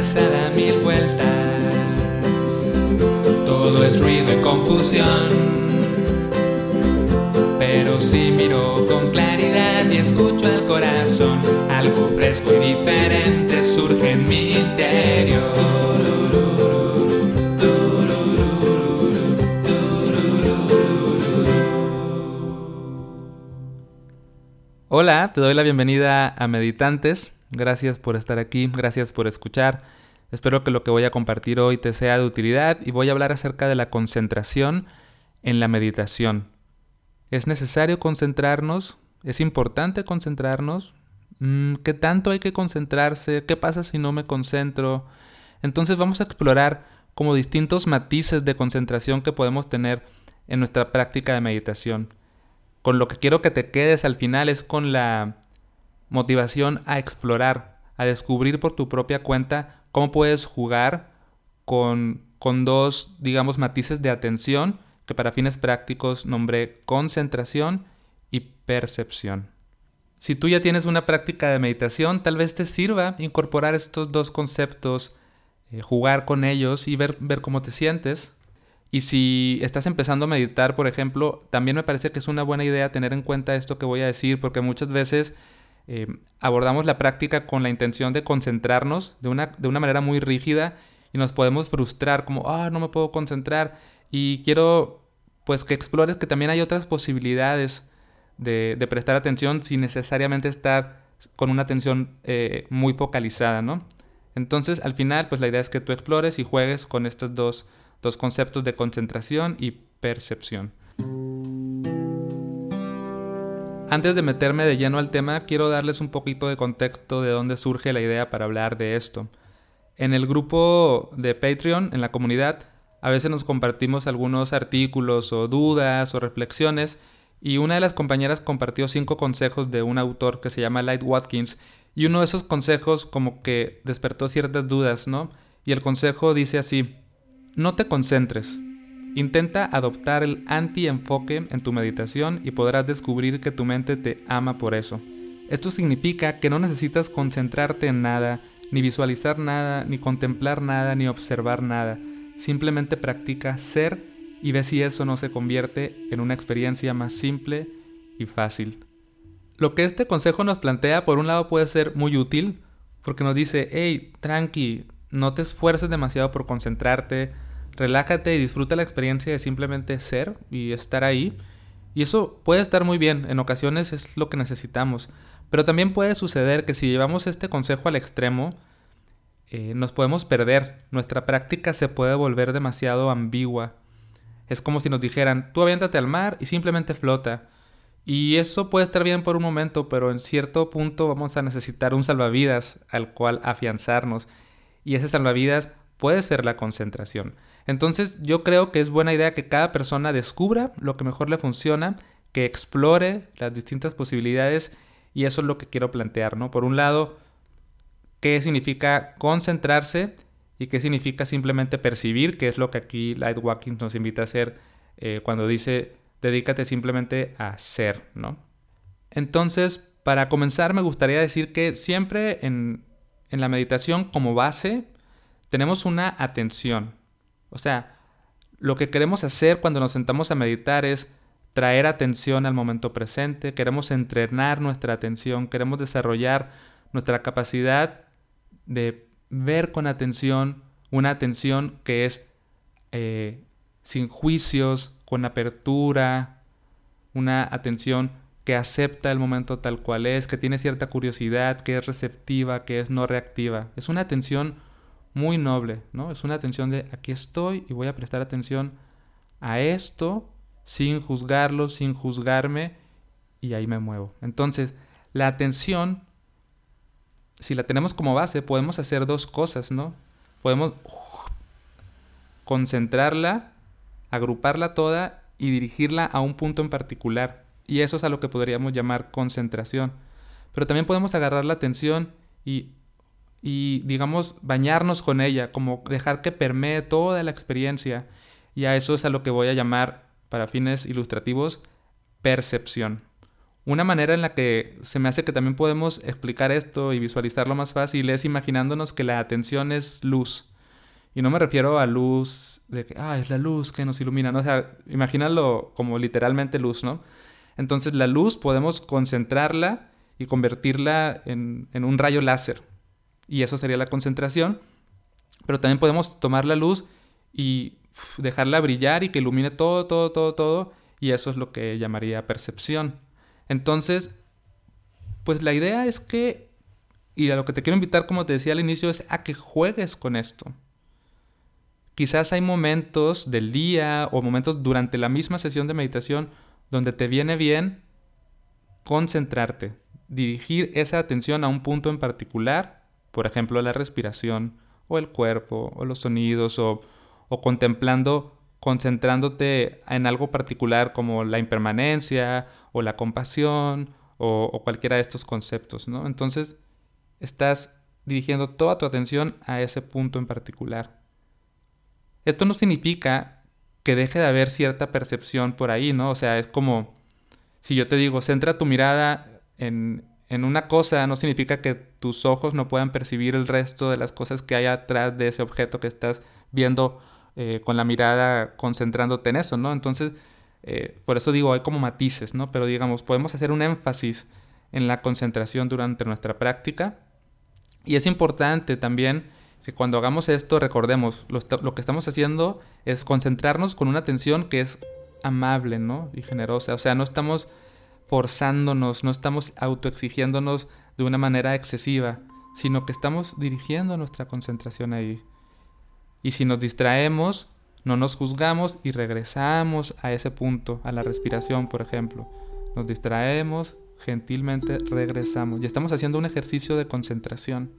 cabeza da mil vueltas. Todo es ruido y confusión. Pero si miro con claridad y escucho al corazón, algo fresco y diferente surge en mi interior. Hola, te doy la bienvenida a Meditantes. Gracias por estar aquí, gracias por escuchar. Espero que lo que voy a compartir hoy te sea de utilidad y voy a hablar acerca de la concentración en la meditación. ¿Es necesario concentrarnos? ¿Es importante concentrarnos? Mm, ¿Qué tanto hay que concentrarse? ¿Qué pasa si no me concentro? Entonces vamos a explorar como distintos matices de concentración que podemos tener en nuestra práctica de meditación con lo que quiero que te quedes al final es con la motivación a explorar, a descubrir por tu propia cuenta cómo puedes jugar con, con dos, digamos, matices de atención que para fines prácticos nombré concentración y percepción. Si tú ya tienes una práctica de meditación, tal vez te sirva incorporar estos dos conceptos, eh, jugar con ellos y ver, ver cómo te sientes. Y si estás empezando a meditar, por ejemplo, también me parece que es una buena idea tener en cuenta esto que voy a decir, porque muchas veces eh, abordamos la práctica con la intención de concentrarnos de una, de una manera muy rígida y nos podemos frustrar como, ah, no me puedo concentrar. Y quiero, pues, que explores que también hay otras posibilidades de, prestar atención sin necesariamente estar con una atención eh, muy focalizada, ¿no? Entonces, al final, pues la idea es que tú explores y juegues con estos dos dos conceptos de concentración y percepción. Antes de meterme de lleno al tema, quiero darles un poquito de contexto de dónde surge la idea para hablar de esto. En el grupo de Patreon, en la comunidad, a veces nos compartimos algunos artículos o dudas o reflexiones y una de las compañeras compartió cinco consejos de un autor que se llama Light Watkins y uno de esos consejos como que despertó ciertas dudas, ¿no? Y el consejo dice así, no te concentres. Intenta adoptar el anti-enfoque en tu meditación y podrás descubrir que tu mente te ama por eso. Esto significa que no necesitas concentrarte en nada, ni visualizar nada, ni contemplar nada, ni observar nada. Simplemente practica ser y ve si eso no se convierte en una experiencia más simple y fácil. Lo que este consejo nos plantea, por un lado, puede ser muy útil, porque nos dice, hey, tranqui, no te esfuerces demasiado por concentrarte, relájate y disfruta la experiencia de simplemente ser y estar ahí. Y eso puede estar muy bien, en ocasiones es lo que necesitamos. Pero también puede suceder que si llevamos este consejo al extremo, eh, nos podemos perder. Nuestra práctica se puede volver demasiado ambigua. Es como si nos dijeran, tú aviéntate al mar y simplemente flota. Y eso puede estar bien por un momento, pero en cierto punto vamos a necesitar un salvavidas al cual afianzarnos y ese salvavidas puede ser la concentración. Entonces yo creo que es buena idea que cada persona descubra lo que mejor le funciona, que explore las distintas posibilidades y eso es lo que quiero plantear, ¿no? Por un lado, qué significa concentrarse y qué significa simplemente percibir, que es lo que aquí Lightwalking nos invita a hacer eh, cuando dice dedícate simplemente a ser, ¿no? Entonces, para comenzar me gustaría decir que siempre en, en la meditación como base tenemos una atención. O sea, lo que queremos hacer cuando nos sentamos a meditar es traer atención al momento presente, queremos entrenar nuestra atención, queremos desarrollar nuestra capacidad de ver con atención, una atención que es eh, sin juicios, con apertura, una atención que acepta el momento tal cual es, que tiene cierta curiosidad, que es receptiva, que es no reactiva. Es una atención muy noble, ¿no? Es una atención de aquí estoy y voy a prestar atención a esto sin juzgarlo, sin juzgarme y ahí me muevo. Entonces, la atención, si la tenemos como base, podemos hacer dos cosas, ¿no? Podemos concentrarla, agruparla toda y dirigirla a un punto en particular. Y eso es a lo que podríamos llamar concentración. Pero también podemos agarrar la atención y, y, digamos, bañarnos con ella, como dejar que permee toda la experiencia. Y a eso es a lo que voy a llamar, para fines ilustrativos, percepción. Una manera en la que se me hace que también podemos explicar esto y visualizarlo más fácil es imaginándonos que la atención es luz. Y no me refiero a luz de que, ah, es la luz que nos ilumina, ¿no? O sea, imagínalo como literalmente luz, ¿no? Entonces la luz podemos concentrarla y convertirla en, en un rayo láser. Y eso sería la concentración. Pero también podemos tomar la luz y dejarla brillar y que ilumine todo, todo, todo, todo. Y eso es lo que llamaría percepción. Entonces, pues la idea es que, y a lo que te quiero invitar, como te decía al inicio, es a que juegues con esto. Quizás hay momentos del día o momentos durante la misma sesión de meditación donde te viene bien concentrarte, dirigir esa atención a un punto en particular, por ejemplo la respiración o el cuerpo o los sonidos o, contemplando, concentrándote en algo particular como la impermanencia o la compasión o, o cualquiera de estos conceptos, ¿no? Entonces estás dirigiendo toda tu atención a ese punto en particular. Esto no significa que deje de haber cierta percepción por ahí, ¿no? O sea, es como si yo te digo, centra tu mirada en, en una cosa, no significa que tus ojos no puedan percibir el resto de las cosas que hay atrás de ese objeto que estás viendo eh, con la mirada concentrándote en eso, ¿no? Entonces, eh, por eso digo, hay como matices, ¿no? Pero digamos, podemos hacer un énfasis en la concentración durante nuestra práctica. Y es importante también que cuando hagamos esto recordemos, lo, que estamos haciendo es concentrarnos con una atención que es amable, ¿no? Y generosa. O sea, no estamos forzándonos, no estamos autoexigiéndonos de una manera excesiva, sino que estamos dirigiendo nuestra concentración ahí. Y si nos distraemos, no nos juzgamos y regresamos a ese punto, a la respiración, por ejemplo. Nos distraemos, gentilmente regresamos. Y estamos haciendo un ejercicio de concentración.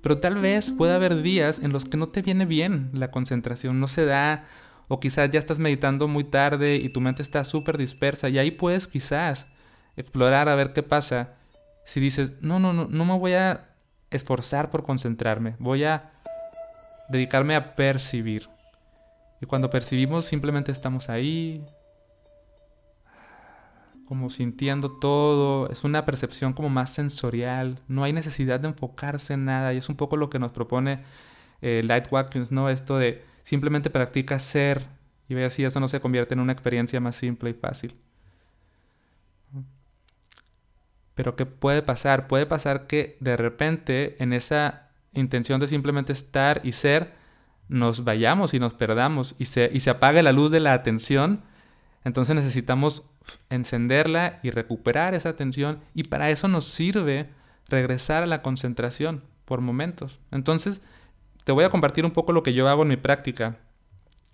Pero tal vez pueda haber días en los que no te viene bien la concentración, no se da, o quizás ya estás meditando muy tarde y tu mente está súper dispersa, y ahí puedes quizás explorar a ver qué pasa. Si dices, no, no, no, no me voy a esforzar por concentrarme, voy a dedicarme a percibir. Y cuando percibimos simplemente estamos ahí, como sintiendo todo, es una percepción como más sensorial, no hay necesidad de enfocarse en nada y es un poco lo que nos propone eh, Light Watkins, ¿no? Esto de simplemente practica ser y ve así eso no se convierte en una experiencia más simple y fácil. Pero ¿qué puede pasar? Puede pasar que de repente en esa intención de simplemente estar y ser, nos vayamos y nos perdamos y se, y se apague la luz de la atención entonces necesitamos encenderla y recuperar esa atención y para eso nos sirve regresar a la concentración por momentos. Entonces te voy a compartir un poco lo que yo hago en mi práctica,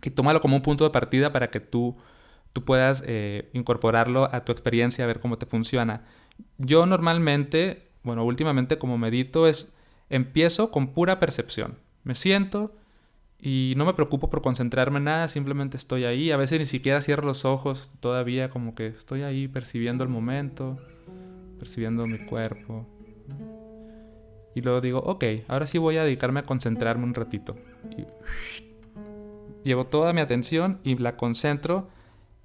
que tómalo como un punto de partida para que tú, tú puedas eh, incorporarlo a tu experiencia, ver cómo te funciona. Yo normalmente, bueno, últimamente como medito es, empiezo con pura percepción. Me siento, y no me preocupo por concentrarme en nada, simplemente estoy ahí. A veces ni siquiera cierro los ojos todavía, como que estoy ahí percibiendo el momento, percibiendo mi cuerpo. Y luego digo, ok, ahora sí voy a dedicarme a concentrarme un ratito. Llevo toda mi atención y la concentro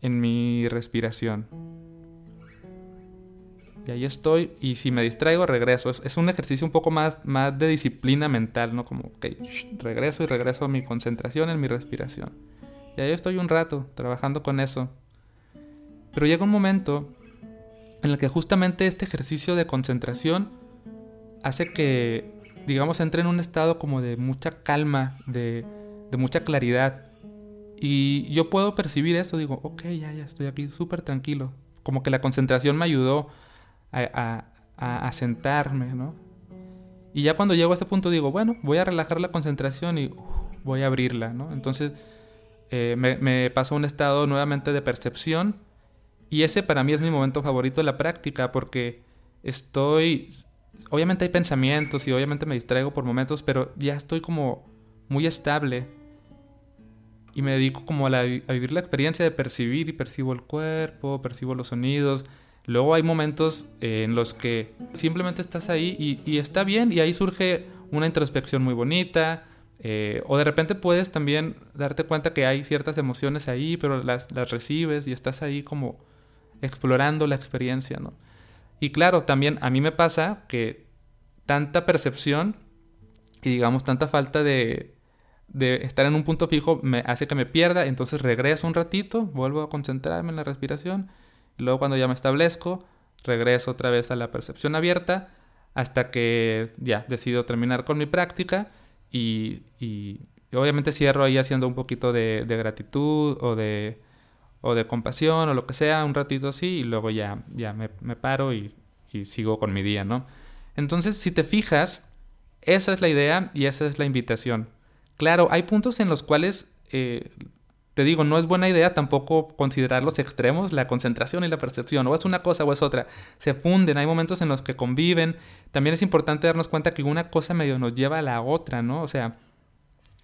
en mi respiración. Y ahí estoy, y si me distraigo, regreso. Es, un ejercicio un poco más, más de disciplina mental, ¿no? Como, ok, regreso y regreso a mi concentración en mi respiración. Y ahí estoy un rato trabajando con eso. Pero llega un momento en el que justamente este ejercicio de concentración hace que, digamos, entre en un estado como de mucha calma, de, de mucha claridad. Y yo puedo percibir eso, digo, ok, ya, ya estoy aquí súper tranquilo. Como que la concentración me ayudó a, sentarme, ¿no? Y ya cuando llego a ese punto digo, bueno, voy a relajar la concentración y voy a abrirla, ¿no? Entonces eh, me, me pasó un estado nuevamente de percepción y ese para mí es mi momento favorito de la práctica porque estoy, obviamente hay pensamientos y obviamente me distraigo por momentos, pero ya estoy como muy estable y me dedico como a, a vivir la experiencia de percibir y percibo el cuerpo, percibo los sonidos, Luego hay momentos eh, en los que simplemente estás ahí y, está bien y ahí surge una introspección muy bonita. Eh, o de repente puedes también darte cuenta que hay ciertas emociones ahí, pero las, las recibes y estás ahí como explorando la experiencia, ¿no? Y claro, también a mí me pasa que tanta percepción y digamos tanta falta de, estar en un punto fijo me hace que me pierda, entonces regreso un ratito, vuelvo a concentrarme en la respiración, y luego cuando ya me establezco, regreso otra vez a la percepción abierta hasta que ya decido terminar con mi práctica y, obviamente cierro ahí haciendo un poquito de gratitud o de, o de compasión o lo que sea, un ratito así y luego ya, ya me, me paro y, y sigo con mi día, ¿no? Entonces, si te fijas, esa es la idea y esa es la invitación. Claro, hay puntos en los cuales, eh, te digo, no es buena idea tampoco considerar los extremos, la concentración y la percepción, o es una cosa o es otra, se funden, hay momentos en los que conviven. También es importante darnos cuenta que una cosa medio nos lleva a la otra, ¿no? O sea,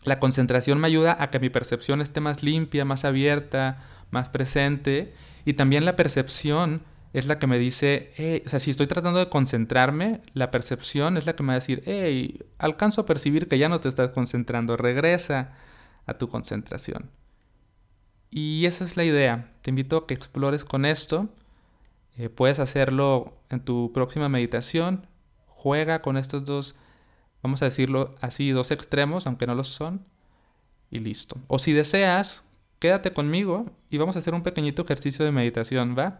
la concentración me ayuda a que mi percepción esté más limpia, más abierta, más presente, y también la percepción es la que me dice, o sea, si estoy tratando de concentrarme, la percepción es la que me va a decir, hey, alcanzo a percibir que ya no te estás concentrando, regresa a tu concentración. Y esa es la idea. Te invito a que explores con esto. Eh, puedes hacerlo en tu próxima meditación. Juega con estos dos, vamos a decirlo así, dos extremos, aunque no los son. Y listo. O si deseas, quédate conmigo y vamos a hacer un pequeñito ejercicio de meditación, ¿va?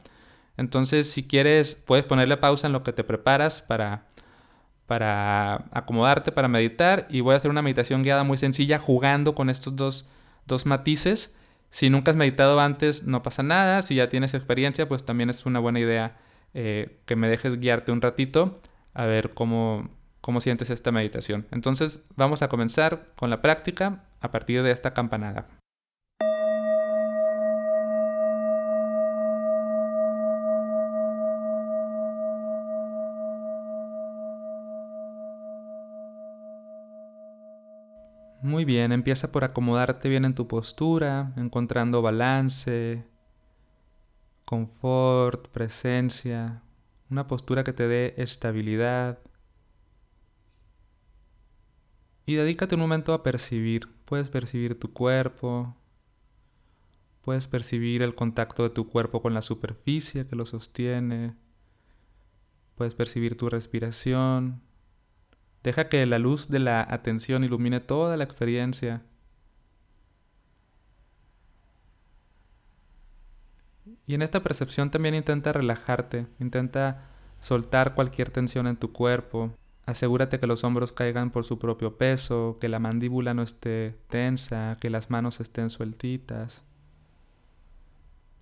Entonces, si quieres, puedes ponerle pausa en lo que te preparas para, para acomodarte, para meditar. Y voy a hacer una meditación guiada muy sencilla jugando con estos dos, dos matices. Si nunca has meditado antes, no pasa nada. Si ya tienes experiencia, pues también es una buena idea eh, que me dejes guiarte un ratito a ver cómo, cómo sientes esta meditación. Entonces, vamos a comenzar con la práctica a partir de esta campanada. Muy bien, empieza por acomodarte bien en tu postura, encontrando balance, confort, presencia, una postura que te dé estabilidad. Y dedícate un momento a percibir. Puedes percibir tu cuerpo, puedes percibir el contacto de tu cuerpo con la superficie que lo sostiene, puedes percibir tu respiración, Deja que la luz de la atención ilumine toda la experiencia. Y en esta percepción también intenta relajarte, intenta soltar cualquier tensión en tu cuerpo. Asegúrate que los hombros caigan por su propio peso, que la mandíbula no esté tensa, que las manos estén sueltitas.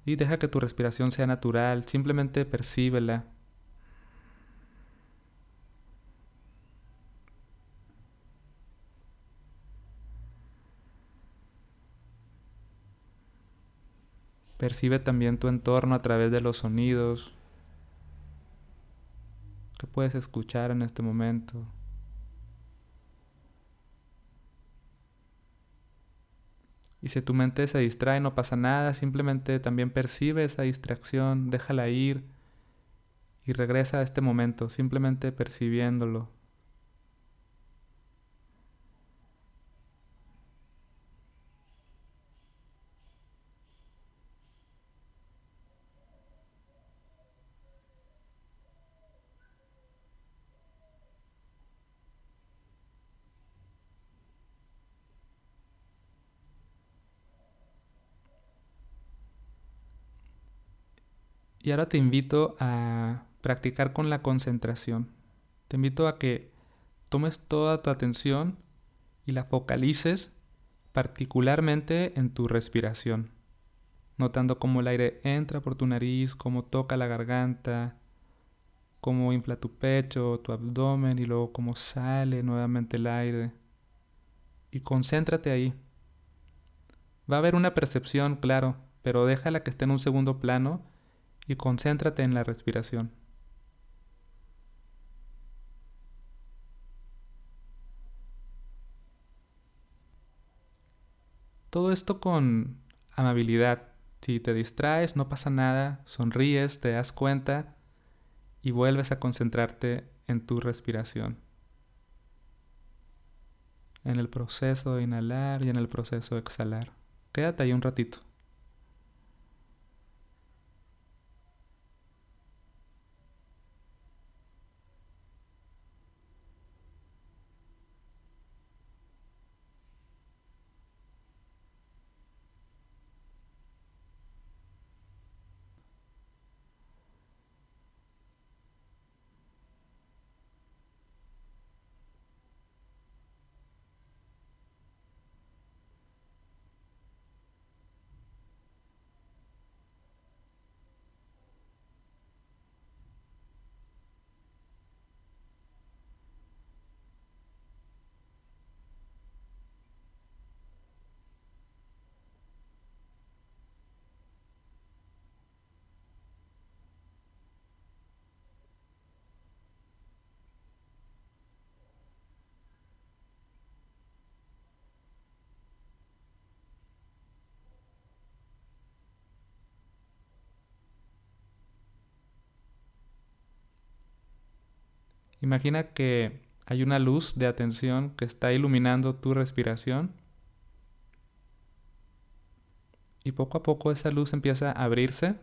Y deja que tu respiración sea natural, simplemente percíbela. Percibe también tu entorno a través de los sonidos que puedes escuchar en este momento. Y si tu mente se distrae, no pasa nada, simplemente también percibe esa distracción, déjala ir y regresa a este momento, simplemente percibiéndolo. Y ahora te invito a practicar con la concentración. Te invito a que tomes toda tu atención y la focalices particularmente en tu respiración, notando cómo el aire entra por tu nariz, cómo toca la garganta, cómo infla tu pecho, tu abdomen y luego cómo sale nuevamente el aire. Y concéntrate ahí. Va a haber una percepción, claro, pero déjala que esté en un segundo plano y concéntrate en la respiración. Todo esto con amabilidad. Si te distraes, no pasa nada, sonríes, te das cuenta y vuelves a concentrarte en tu respiración. En el proceso de inhalar y en el proceso de exhalar. Quédate ahí un ratito. Imagina que hay una luz de atención que está iluminando tu respiración y poco a poco esa luz empieza a abrirse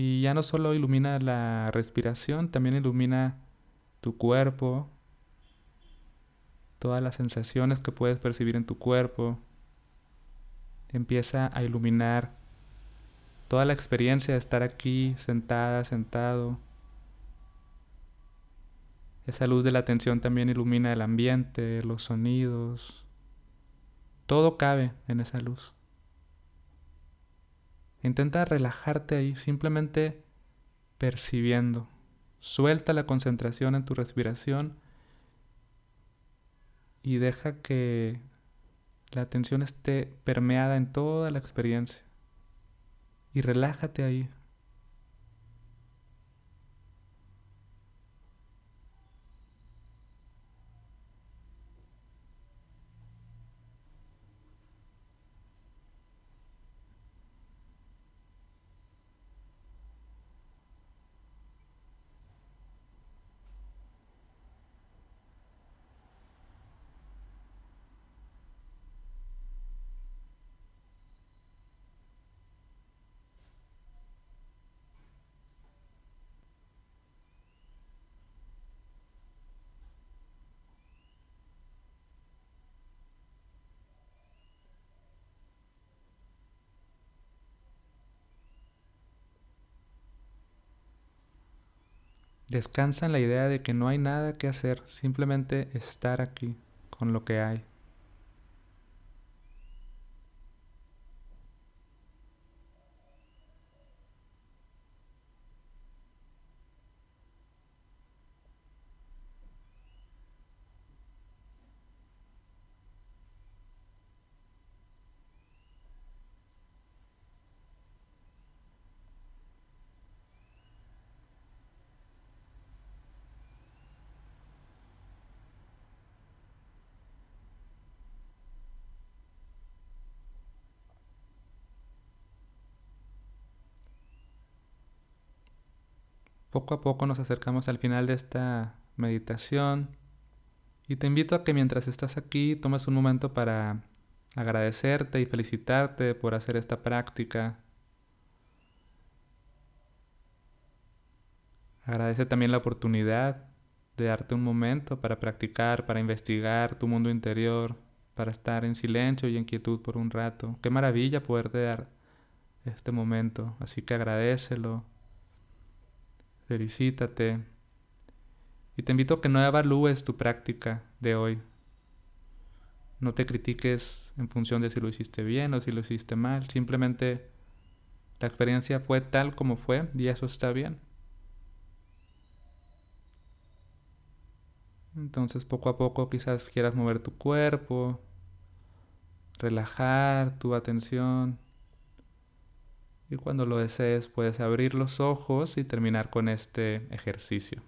y ya no solo ilumina la respiración, también ilumina tu cuerpo, todas las sensaciones que puedes percibir en tu cuerpo. Empieza a iluminar toda la experiencia de estar aquí sentada, sentado. Esa luz de la atención también ilumina el ambiente, los sonidos. Todo cabe en esa luz. Intenta relajarte ahí, simplemente percibiendo. Suelta la concentración en tu respiración y deja que la atención esté permeada en toda la experiencia. Y relájate ahí. Descansa en la idea de que no hay nada que hacer, simplemente estar aquí con lo que hay. Poco a poco nos acercamos al final de esta meditación y te invito a que mientras estás aquí tomes un momento para agradecerte y felicitarte por hacer esta práctica. Agradece también la oportunidad de darte un momento para practicar, para investigar tu mundo interior, para estar en silencio y en quietud por un rato. Qué maravilla poder dar este momento, así que agradecelo felicítate y te invito a que no evalúes tu práctica de hoy. No te critiques en función de si lo hiciste bien o si lo hiciste mal. Simplemente la experiencia fue tal como fue y eso está bien. Entonces poco a poco quizás quieras mover tu cuerpo, relajar tu atención y cuando lo desees puedes abrir los ojos y terminar con este ejercicio.